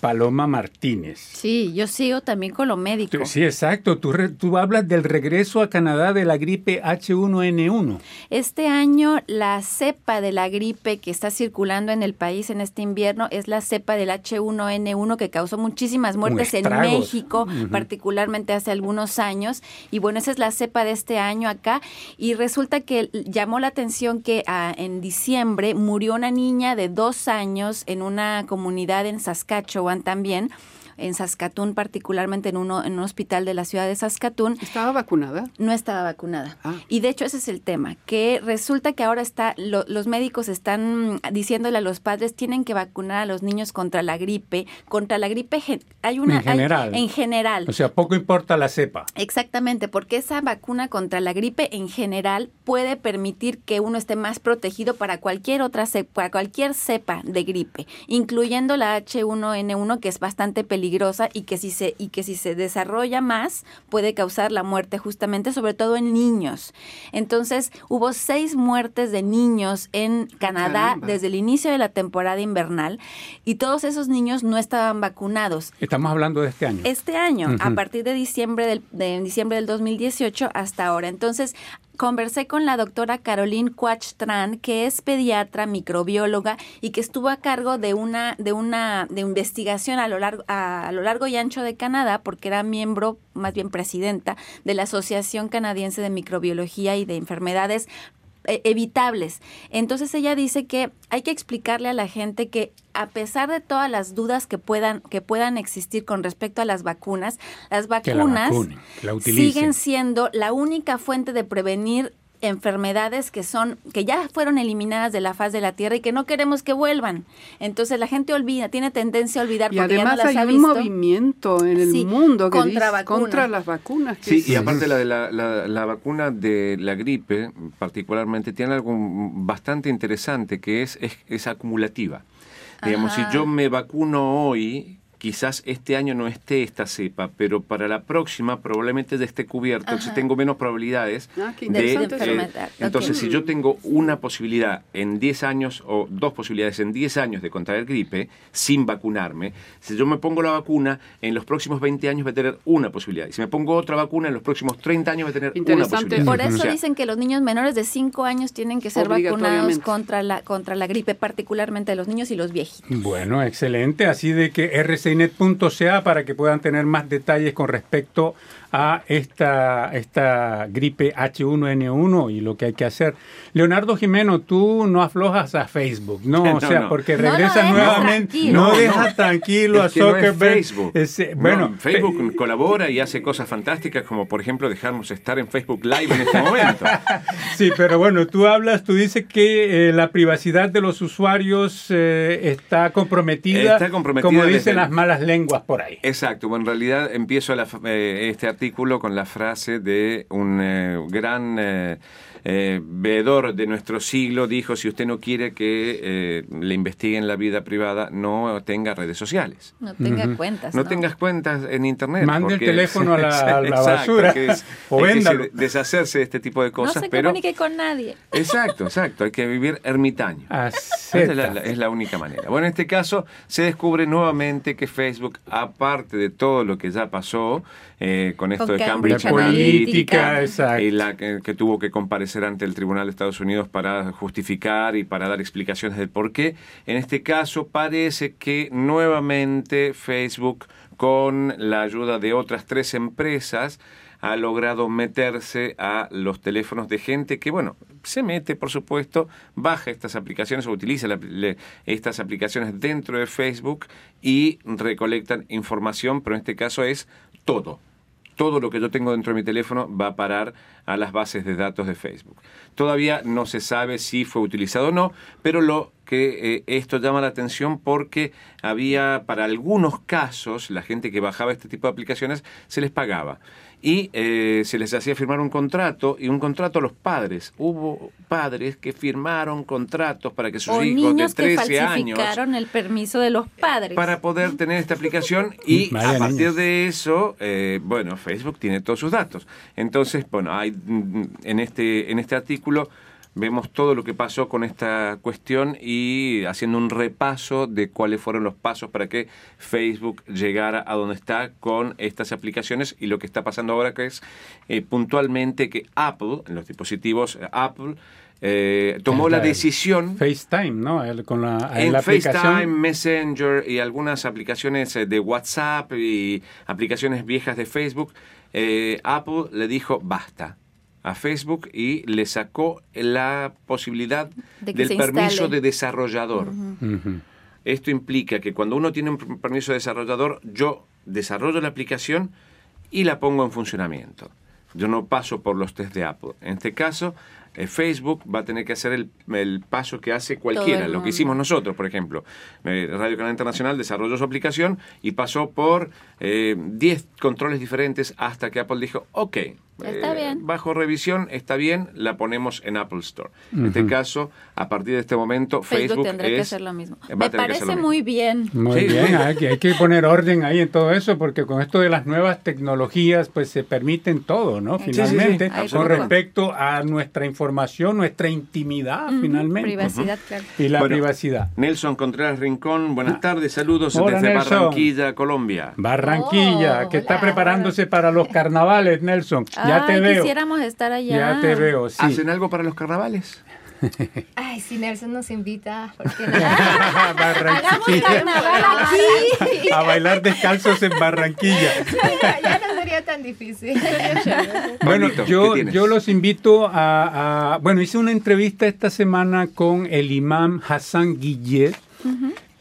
Paloma Martínez. Sí, yo sigo también con lo médico. Sí, exacto. Tú, tú hablas del regreso a Canadá de la gripe H1N1. Este año la cepa de la gripe que está circulando en el país en este invierno es la cepa del H1N1 que causó muchísimas muertes en México, particularmente hace algunos años. Y bueno, esa es la cepa de este año acá. Y resulta que llamó la atención que ah, en diciembre murió una niña de dos años en una comunidad en Saskatchewan también en Saskatoon, particularmente en, uno, en un hospital de la ciudad de Saskatoon. ¿Estaba vacunada? No estaba vacunada. Ah. Y de hecho ese es el tema, que resulta que ahora está, los médicos están diciéndole a los padres, tienen que vacunar a los niños contra la gripe, contra la gripe, hay una... En general. en general. O sea, poco importa la cepa. Exactamente, porque esa vacuna contra la gripe en general puede permitir que uno esté más protegido para cualquier otra cepa, para cualquier cepa de gripe, incluyendo la H1N1, que es bastante peligrosa peligrosa y que si se y que si se desarrolla más puede causar la muerte justamente sobre todo en niños. Entonces hubo seis muertes de niños en Canadá desde el inicio de la temporada invernal y todos esos niños no estaban vacunados. Estamos hablando de este año. Este año, a partir de diciembre del de diciembre del 2018 hasta ahora. Entonces conversé con la doctora Caroline Quach-Tran, que es pediatra, microbióloga y que estuvo a cargo de una, de una de investigación a lo, largo, a, lo largo y ancho de Canadá, porque era miembro, más bien presidenta, de la Asociación Canadiense de Microbiología y de Enfermedades evitables. Entonces ella dice que hay que explicarle a la gente que a pesar de todas las dudas que puedan que puedan existir con respecto a las vacunas, las vacunas siguen siendo la única fuente de prevenir enfermedades que son que ya fueron eliminadas de la faz de la tierra y que no queremos que vuelvan. Entonces la gente olvida, tiene tendencia a olvidar y además hay un movimiento en el mundo que contra, contra las vacunas. sí, y aparte la, de la, la, vacuna de la gripe particularmente tiene algo bastante interesante que es, es, acumulativa. Digamos, si yo me vacuno hoy, quizás este año no esté esta cepa, pero para la próxima probablemente ya esté cubierto, entonces tengo menos probabilidades ah, de... Eh, entonces, si yo tengo una posibilidad en 10 años o dos posibilidades en 10 años de contraer gripe sin vacunarme, si yo me pongo la vacuna, en los próximos 20 años voy a tener una posibilidad. Y si me pongo otra vacuna, en los próximos 30 años voy a tener una posibilidad. Por eso dicen que los niños menores de 5 años tienen que ser vacunados contra la, contra la gripe, particularmente los niños y los viejitos. Bueno, excelente. Así de que RC para que puedan tener más detalles con respecto a esta, esta gripe H1N1 y lo que hay que hacer. Leonardo Jimeno, tú no aflojas a Facebook, ¿no? O sea, porque regresa nuevamente, no, deja tranquilo a Zuckerberg. Facebook. bueno, Facebook colabora y hace cosas fantásticas como por ejemplo dejarnos estar en Facebook Live en este momento. sí, pero bueno, tú hablas, tú dices que eh, la privacidad de los usuarios eh, está comprometida, está comprometida como dicen las malas lenguas por ahí. Exacto, bueno, en realidad empiezo la, eh, este artículo con la frase de un eh, gran eh, veedor de nuestro siglo dijo, si usted no quiere que eh, le investiguen la vida privada, no tenga redes sociales. No tenga cuentas. No, tengas cuentas en Internet. Mande el teléfono a la, basura. o véndalo. deshacerse de este tipo de cosas. No se pero, comunique con nadie. Exacto, exacto. Hay que vivir ermitaño. Esa es la, es la única manera. Bueno, en este caso se descubre nuevamente que Facebook, aparte de todo lo que ya pasó, eh, con esto de Cambridge Analytica, y la que, tuvo que comparecer ante el Tribunal de Estados Unidos para justificar y para dar explicaciones del por qué. En este caso parece que nuevamente Facebook, con la ayuda de otras tres empresas, ha logrado meterse a los teléfonos de gente que, bueno, se mete, por supuesto, baja estas aplicaciones o utiliza estas aplicaciones dentro de Facebook y recolectan información, pero en este caso es todo todo lo que yo tengo dentro de mi teléfono va a parar a las bases de datos de Facebook. Todavía no se sabe si fue utilizado o no, pero lo que eh, esto llama la atención porque había para algunos casos la gente que bajaba este tipo de aplicaciones se les pagaba y eh, se les hacía firmar un contrato y un contrato a los padres. Hubo padres que firmaron contratos para que sus hijos de 13 años el permiso de los padres para poder tener esta aplicación y a partir de eso, eh, bueno, Facebook tiene todos sus datos. Entonces, bueno, hay mm, en este en este artículo vemos todo lo que pasó con esta cuestión y haciendo un repaso de cuáles fueron los pasos para que Facebook llegara a donde está con estas aplicaciones y lo que está pasando ahora que es eh, puntualmente que Apple, en los dispositivos eh, Apple, eh, tomó la decisión. FaceTime, ¿no? con la, en, FaceTime, Messenger y algunas aplicaciones de WhatsApp y aplicaciones viejas de Facebook, Apple le dijo basta a Facebook y le sacó la posibilidad del permiso de desarrollador. Esto implica que cuando uno tiene un permiso de desarrollador, yo desarrollo la aplicación y la pongo en funcionamiento. Yo no paso por los test de Apple. En este caso, Facebook va a tener que hacer el, paso que hace cualquiera, lo que hicimos nosotros, por ejemplo. Eh, Radio Canal Internacional desarrolló su aplicación y pasó por 10 eh, controles diferentes hasta que Apple dijo, ok, Está eh, bien. Bajo revisión, está bien, la ponemos en Apple Store. En este caso, a partir de este momento, Facebook, tendrá que hacer lo mismo. Me parece muy bien. Muy bien, hay que, hay que poner orden ahí en todo eso, porque con esto de las nuevas tecnologías, pues se permiten todo, ¿no? Finalmente, con respecto a nuestra información, nuestra intimidad, finalmente. Privacidad, claro. Y la privacidad. Nelson Contreras Rincón, buenas ah. tardes, saludos desde Barranquilla, Colombia. Barranquilla, que está preparándose para los carnavales, Nelson. Ya te veo. quisiéramos estar allá. Ya te veo, sí. ¿Hacen algo para los carnavales? Ay, si Nelson nos invita, ¿por qué Barranquilla. carnaval aquí. A bailar descalzos en Barranquilla. ya, no sería tan difícil. bueno, yo, yo los invito a, Bueno, hice una entrevista esta semana con el imam Hassan Guillet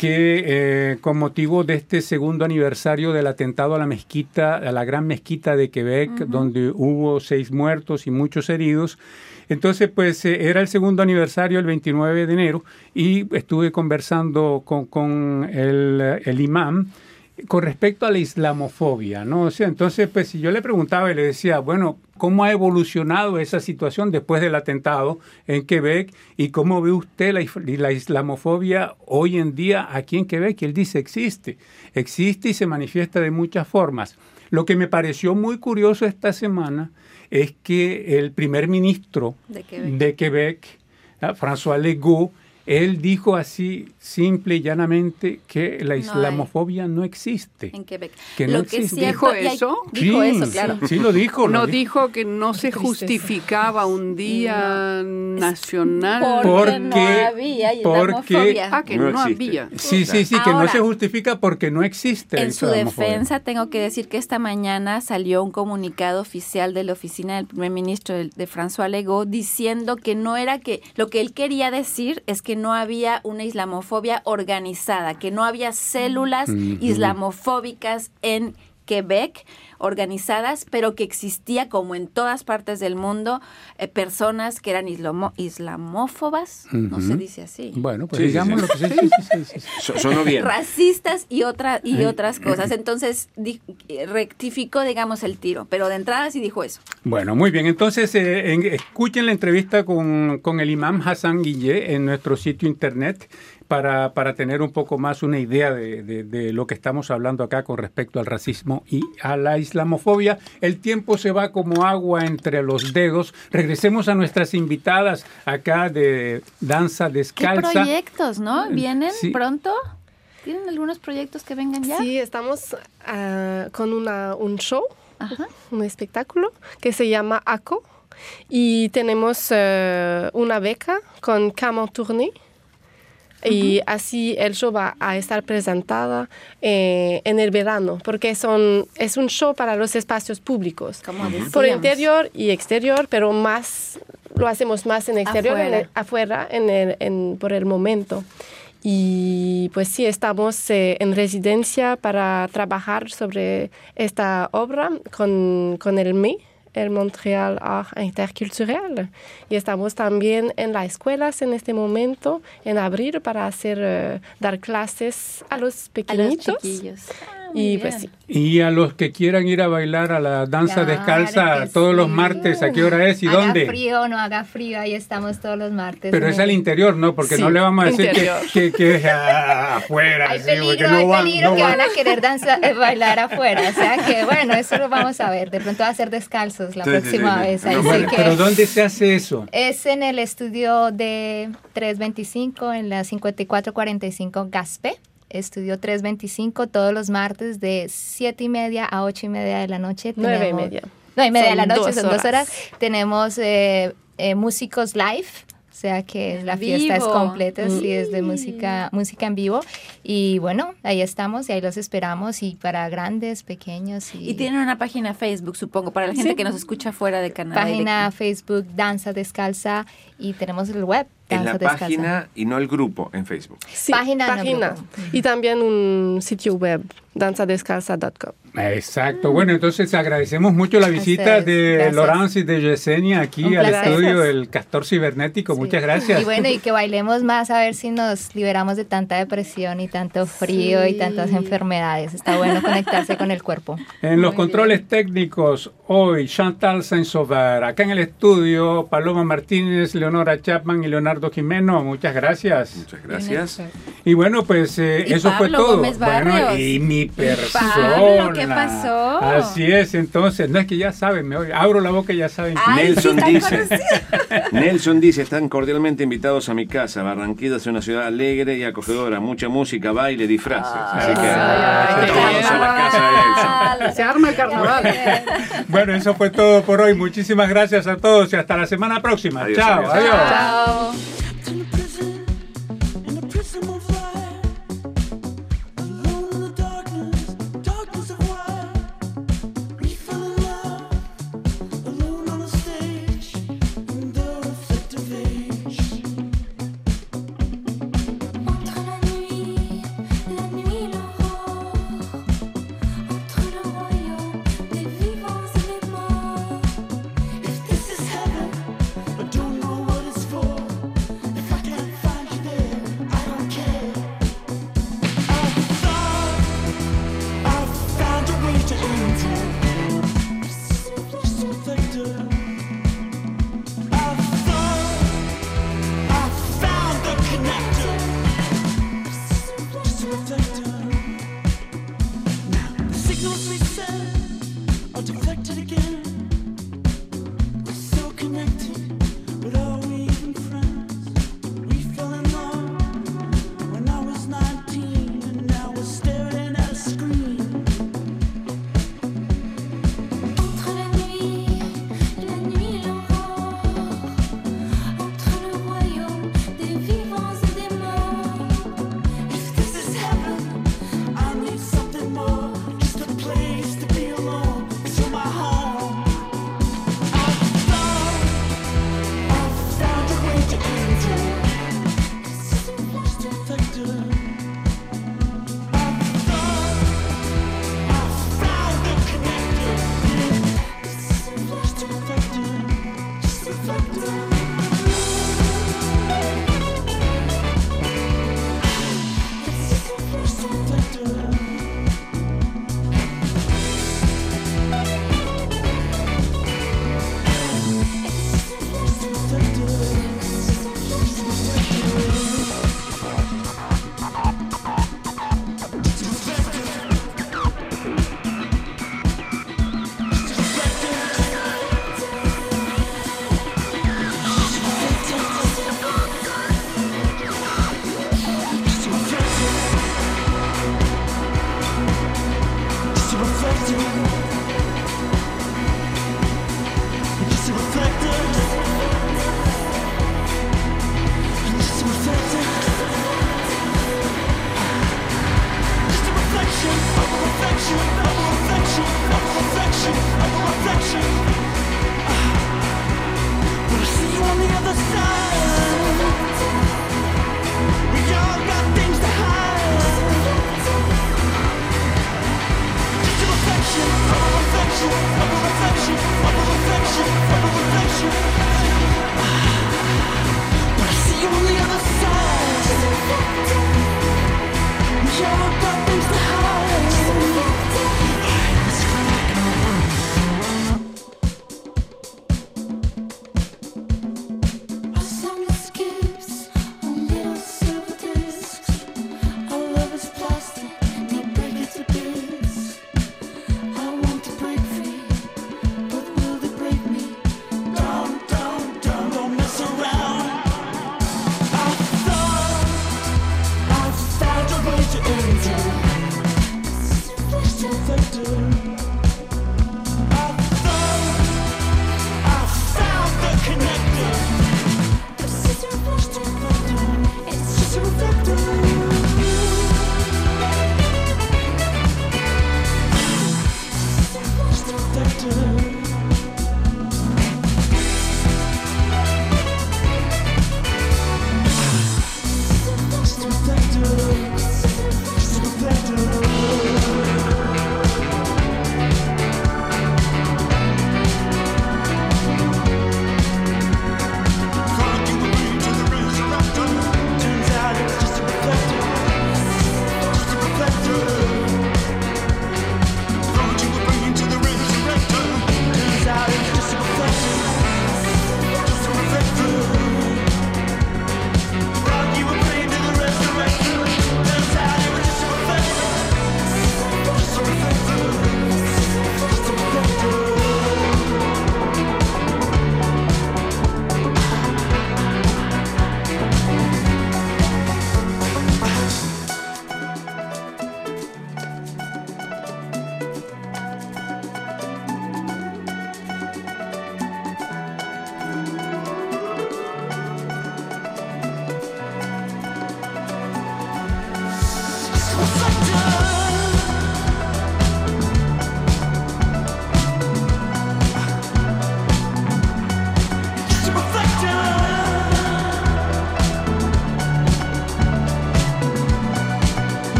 que eh, con motivo de este segundo aniversario del atentado a la mezquita, a la gran mezquita de Quebec, donde hubo seis muertos y muchos heridos, entonces pues eh, era el segundo aniversario el 29 de enero y estuve conversando con, el, imán con respecto a la islamofobia, ¿no? O sea, entonces, pues si yo le preguntaba y le decía, bueno, ¿cómo ha evolucionado esa situación después del atentado en Quebec y cómo ve usted la, islamofobia hoy en día aquí en Quebec? Y él dice, existe, existe y se manifiesta de muchas formas. Lo que me pareció muy curioso esta semana es que el primer ministro de Quebec, François Legault, él dijo así, simple y llanamente, que la islamofobia no, existe. En Quebec. Que no existe. ¿Dijo eso? dijo eso, claro. Sí, lo dijo. No dijo. que no se justificaba un día nacional. Porque, no había islamofobia. ah, que no, había. Sí, sí, sí, que no se justifica porque no existe. En su defensa, tengo que decir que esta mañana salió un comunicado oficial de la oficina del primer ministro de, de François Legault diciendo que no era que lo que él quería decir es que no había una islamofobia organizada, que no había células islamofóbicas en Quebec organizadas, pero que existía, como en todas partes del mundo, eh, personas que eran islamófobas, no se dice así. Bueno, pues digamos lo que Sonó bien. Racistas y, otra, y otras cosas. Entonces, rectificó, digamos, el tiro, pero de entrada sí dijo eso. Bueno, muy bien. Entonces, eh, escuchen la entrevista con, con el imam Hassan Guillé en nuestro sitio internet para, para, tener un poco más una idea de, de, lo que estamos hablando acá con respecto al racismo y a la islamofobia. El tiempo se va como agua entre los dedos. Regresemos a nuestras invitadas acá de Danza Descalza. ¿Qué proyectos, no? ¿Vienen pronto? ¿Tienen algunos proyectos que vengan ya? Sí, estamos ah, con una, un show, un espectáculo que se llama ACO y tenemos eh, una beca con Camon Tournée y así el show va a estar presentada eh, en el verano, porque son, es un show para los espacios públicos, por interior y exterior, pero más lo hacemos más en exterior, afuera, en el, en, por el momento. Y pues sí, estamos eh, en residencia para trabajar sobre esta obra con, con el ME, el Montreal Art Interculturel. Y estamos también en las escuelas en este momento, en abril, para hacer, eh, dar clases a los pequeñitos. Y, pues, y a los que quieran ir a bailar a la danza descalza todos los martes, ¿a qué hora es y haga dónde? frío o no haga frío, ahí estamos todos los martes. Pero es al interior, ¿no? Porque no le vamos a decir que, que, es afuera. Hay peligro, hay peligro que van. a querer danzar, eh, bailar afuera. O sea que, bueno, eso lo vamos a ver. De pronto va a ser descalzos la próxima vez. pero ¿dónde se hace eso? Es en el estudio de 325 en la 5445 Gaspe. Estudio 325 todos los martes de 7 y media a 8 y media de la noche. 9 y media. 9 y media de la noche, son dos horas. Tenemos eh, eh, músicos live o sea que la fiesta es completa, sí, es de música, música en vivo. Y bueno, ahí estamos y ahí los esperamos y para grandes, pequeños. Y, tienen una página Facebook, supongo, para la gente que nos escucha fuera de Canadá. Página Facebook Danza Descalza y tenemos el web. En la página y no el grupo en Facebook. Sí, página. página. y también un sitio web, danzadescalza.com. Exacto. Bueno, entonces agradecemos mucho la visita de Laurence y de Yesenia aquí al estudio del Castor Cibernético. Muchas gracias. Y bueno, y que bailemos más a ver si nos liberamos de tanta depresión y tanto frío y tantas enfermedades. Está bueno conectarse con el cuerpo. En los controles técnicos, hoy Chantal Saint-Sauveur. Acá en el estudio, Paloma Martínez, Leonora Chapman y Leonardo Jimeno. Muchas gracias. Muchas gracias. Y bueno, pues eh, eso fue todo. Bueno, y mi persona. ¿Qué pasó? Así es, entonces, no es que ya saben, me abro la boca y ya saben. Nelson dice, Nelson dice, están cordialmente invitados a mi casa. Barranquilla es una ciudad alegre y acogedora, mucha música, baile, disfraces. Así que a la casa de Nelson. Se arma el carnaval. bueno, eso fue todo por hoy. Muchísimas gracias a todos y hasta la semana próxima. Chao, adiós. Chao.